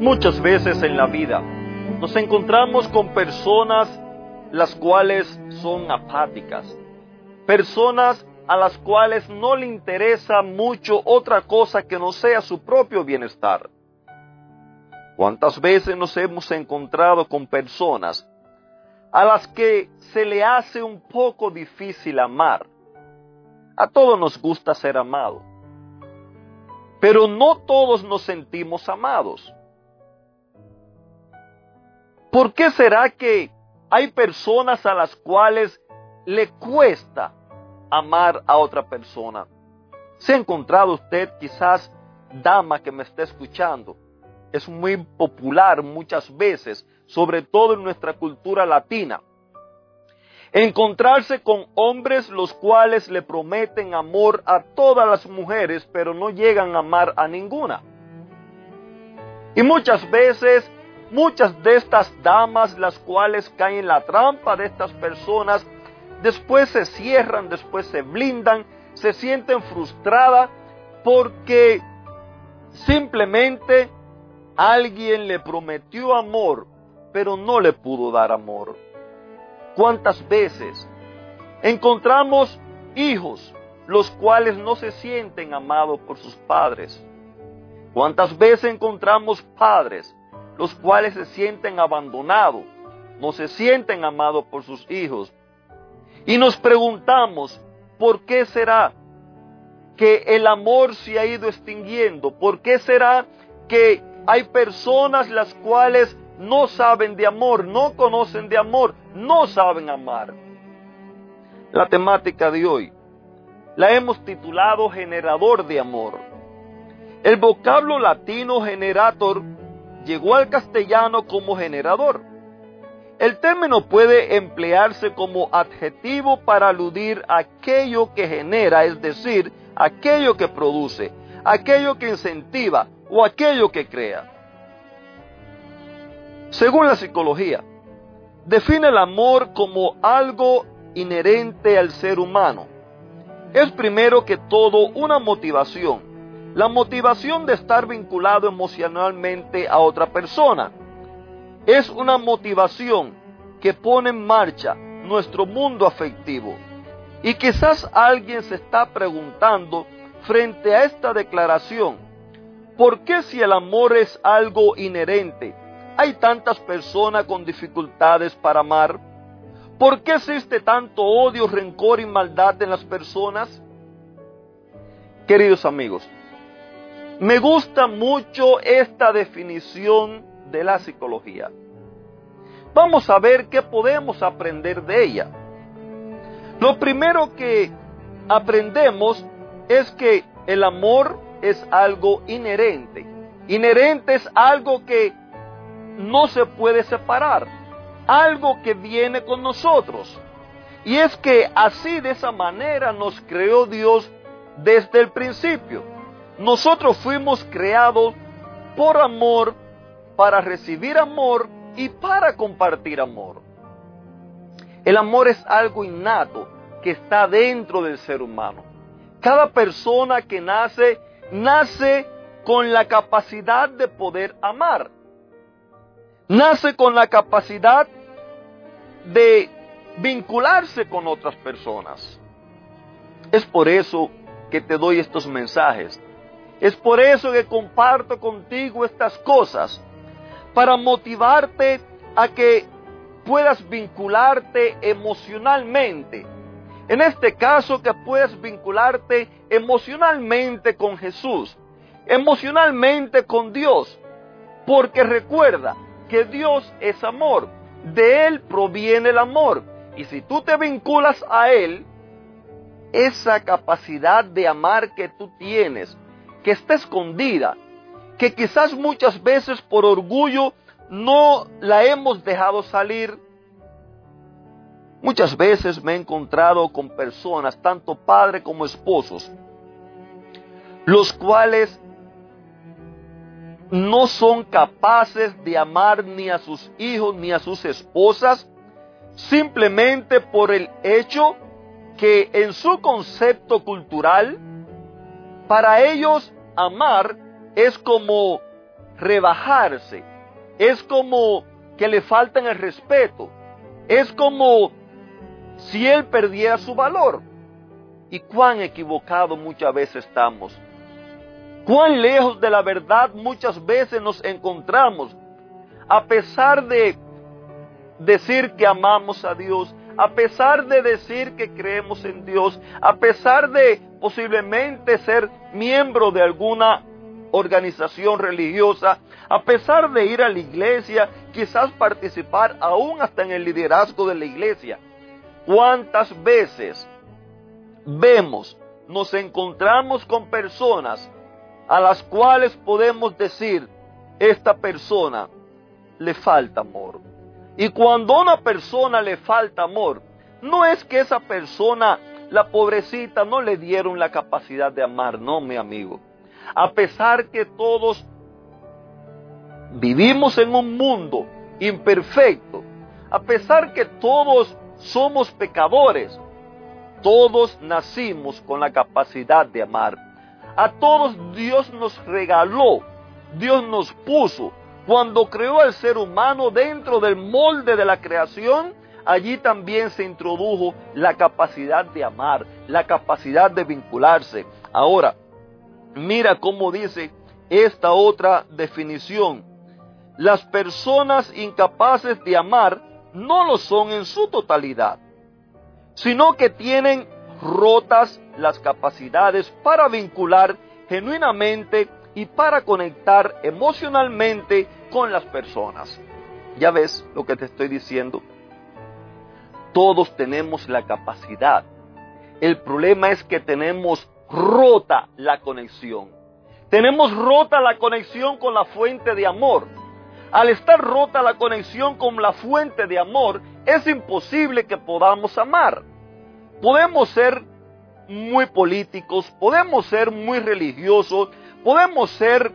Muchas veces en la vida nos encontramos con personas las cuales son apáticas, personas a las cuales no le interesa mucho otra cosa que no sea su propio bienestar. ¿Cuántas veces nos hemos encontrado con personas a las que se le hace un poco difícil amar? A todos nos gusta ser amados, pero no todos nos sentimos amados. ¿Por qué será que hay personas a las cuales le cuesta amar a otra persona? ¿Se ha encontrado usted quizás, dama que me está escuchando? Es muy popular muchas veces, sobre todo en nuestra cultura latina. Encontrarse con hombres los cuales le prometen amor a todas las mujeres, pero no llegan a amar a ninguna. Y muchas veces Muchas de estas damas, las cuales caen en la trampa de estas personas, después se cierran, después se blindan, se sienten frustradas porque simplemente alguien le prometió amor, pero no le pudo dar amor. ¿Cuántas veces encontramos hijos los cuales no se sienten amados por sus padres? ¿Cuántas veces encontramos padres los cuales se sienten abandonados, no se sienten amados por sus hijos. Y nos preguntamos, ¿por qué será que el amor se ha ido extinguiendo? ¿Por qué será que hay personas las cuales no saben de amor, no conocen de amor, no saben amar? La temática de hoy la hemos titulado generador de amor. El vocablo latino generator llegó al castellano como generador. El término puede emplearse como adjetivo para aludir a aquello que genera, es decir, aquello que produce, aquello que incentiva o aquello que crea. Según la psicología, define el amor como algo inherente al ser humano. Es primero que todo una motivación, la motivación de estar vinculado emocionalmente a otra persona. Es una motivación que pone en marcha nuestro mundo afectivo. Y quizás alguien se está preguntando frente a esta declaración, ¿por qué si el amor es algo inherente, hay tantas personas con dificultades para amar? ¿Por qué existe tanto odio, rencor y maldad en las personas? Queridos amigos, me gusta mucho esta definición de la psicología. Vamos a ver qué podemos aprender de ella. Lo primero que aprendemos es que el amor es algo inherente. Inherente es algo que no se puede separar, algo que viene con nosotros. Y es que así de esa manera nos creó Dios desde el principio. Nosotros fuimos creados por amor, para recibir amor y para compartir amor. El amor es algo innato que está dentro del ser humano. Cada persona que nace, nace con la capacidad de poder amar. Nace con la capacidad de vincularse con otras personas. Es por eso que te doy estos mensajes es por eso que comparto contigo estas cosas, para motivarte a que puedas vincularte emocionalmente. En este caso, que puedas vincularte emocionalmente con Jesús, emocionalmente con Dios, porque recuerda que Dios es amor, de Él proviene el amor, y si tú te vinculas a Él, esa capacidad de amar que tú tienes, que está escondida, que quizás muchas veces por orgullo no la hemos dejado salir. Muchas veces me he encontrado con personas, tanto padres como esposos, los cuales no son capaces de amar ni a sus hijos ni a sus esposas simplemente por el hecho que en su concepto cultural, para ellos amar es como rebajarse, es como que le faltan el respeto, es como si él perdiera su valor. Y cuán equivocado muchas veces estamos. Cuán lejos de la verdad muchas veces nos encontramos. A pesar de decir que amamos a Dios, a pesar de decir que creemos en Dios, a pesar de posiblemente ser miembro de alguna organización religiosa, a pesar de ir a la iglesia, quizás participar aún hasta en el liderazgo de la iglesia. ¿Cuántas veces vemos, nos encontramos con personas a las cuales podemos decir, esta persona le falta amor? Y cuando a una persona le falta amor, no es que esa persona, la pobrecita, no le dieron la capacidad de amar, no, mi amigo. A pesar que todos vivimos en un mundo imperfecto, a pesar que todos somos pecadores, todos nacimos con la capacidad de amar. A todos Dios nos regaló, Dios nos puso. Cuando creó al ser humano dentro del molde de la creación, allí también se introdujo la capacidad de amar, la capacidad de vincularse. Ahora, Mira cómo dice esta otra definición. Las personas incapaces de amar no lo son en su totalidad, sino que tienen rotas las capacidades para vincular genuinamente y para conectar emocionalmente con las personas. Ya ves lo que te estoy diciendo. Todos tenemos la capacidad. El problema es que tenemos rota la conexión. Tenemos rota la conexión con la fuente de amor. Al estar rota la conexión con la fuente de amor, es imposible que podamos amar. Podemos ser muy políticos, podemos ser muy religiosos, podemos ser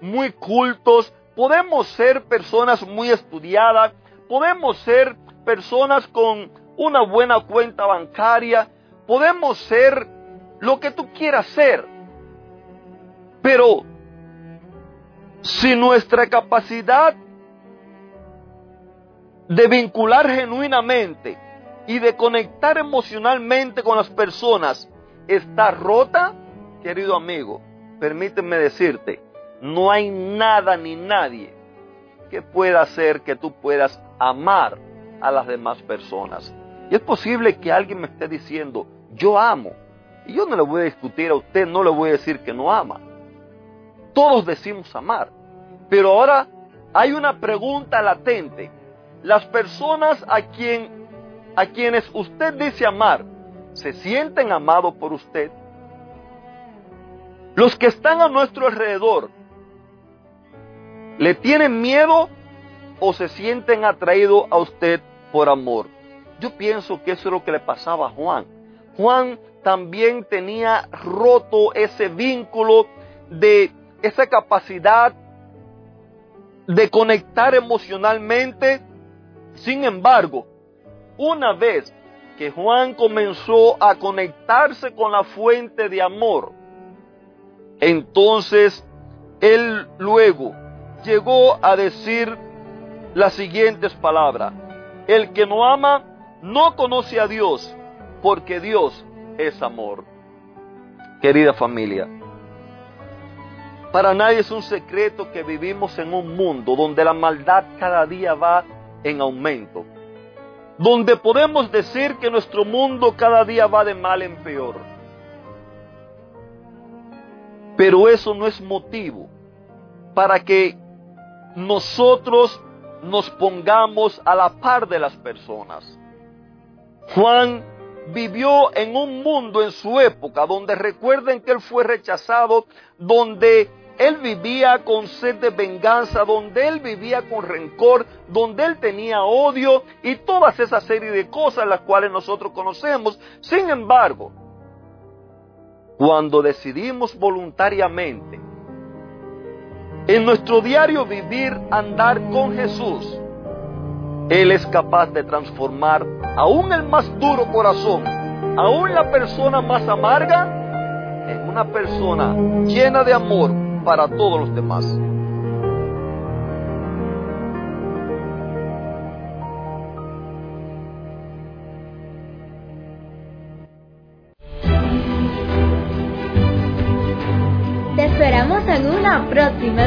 muy cultos, podemos ser personas muy estudiadas, podemos ser personas con una buena cuenta bancaria, podemos ser lo que tú quieras ser. Pero si nuestra capacidad de vincular genuinamente y de conectar emocionalmente con las personas está rota, querido amigo, permíteme decirte, no hay nada ni nadie que pueda hacer que tú puedas amar a las demás personas. Y es posible que alguien me esté diciendo, yo amo, y yo no le voy a discutir a usted, no le voy a decir que no ama. Todos decimos amar. Pero ahora hay una pregunta latente. Las personas a, a quienes usted dice amar, ¿se sienten amados por usted? Los que están a nuestro alrededor, ¿le tienen miedo o se sienten atraídos a usted por amor? Yo pienso que eso es lo que le pasaba a Juan. Juan también tenía roto ese vínculo de esa capacidad de conectar emocionalmente. Sin embargo, una vez que Juan comenzó a conectarse con la fuente de amor, entonces él luego llegó a decir las siguientes palabras. El que no ama no conoce a Dios, porque Dios es amor. Querida familia, para nadie es un secreto que vivimos en un mundo donde la maldad cada día va en aumento, donde podemos decir que nuestro mundo cada día va de mal en peor. Pero eso no es motivo para que nosotros nos pongamos a la par de las personas. Juan vivió en un mundo en su época donde recuerden que él fue rechazado, donde él vivía con sed de venganza, donde él vivía con rencor, donde él tenía odio y todas esa serie de cosas las cuales nosotros conocemos. Sin embargo, cuando decidimos voluntariamente en nuestro diario vivir andar con Jesús, Él es capaz de transformar aún el más duro corazón, aún la persona más amarga, en una persona llena de amor para todos los demás.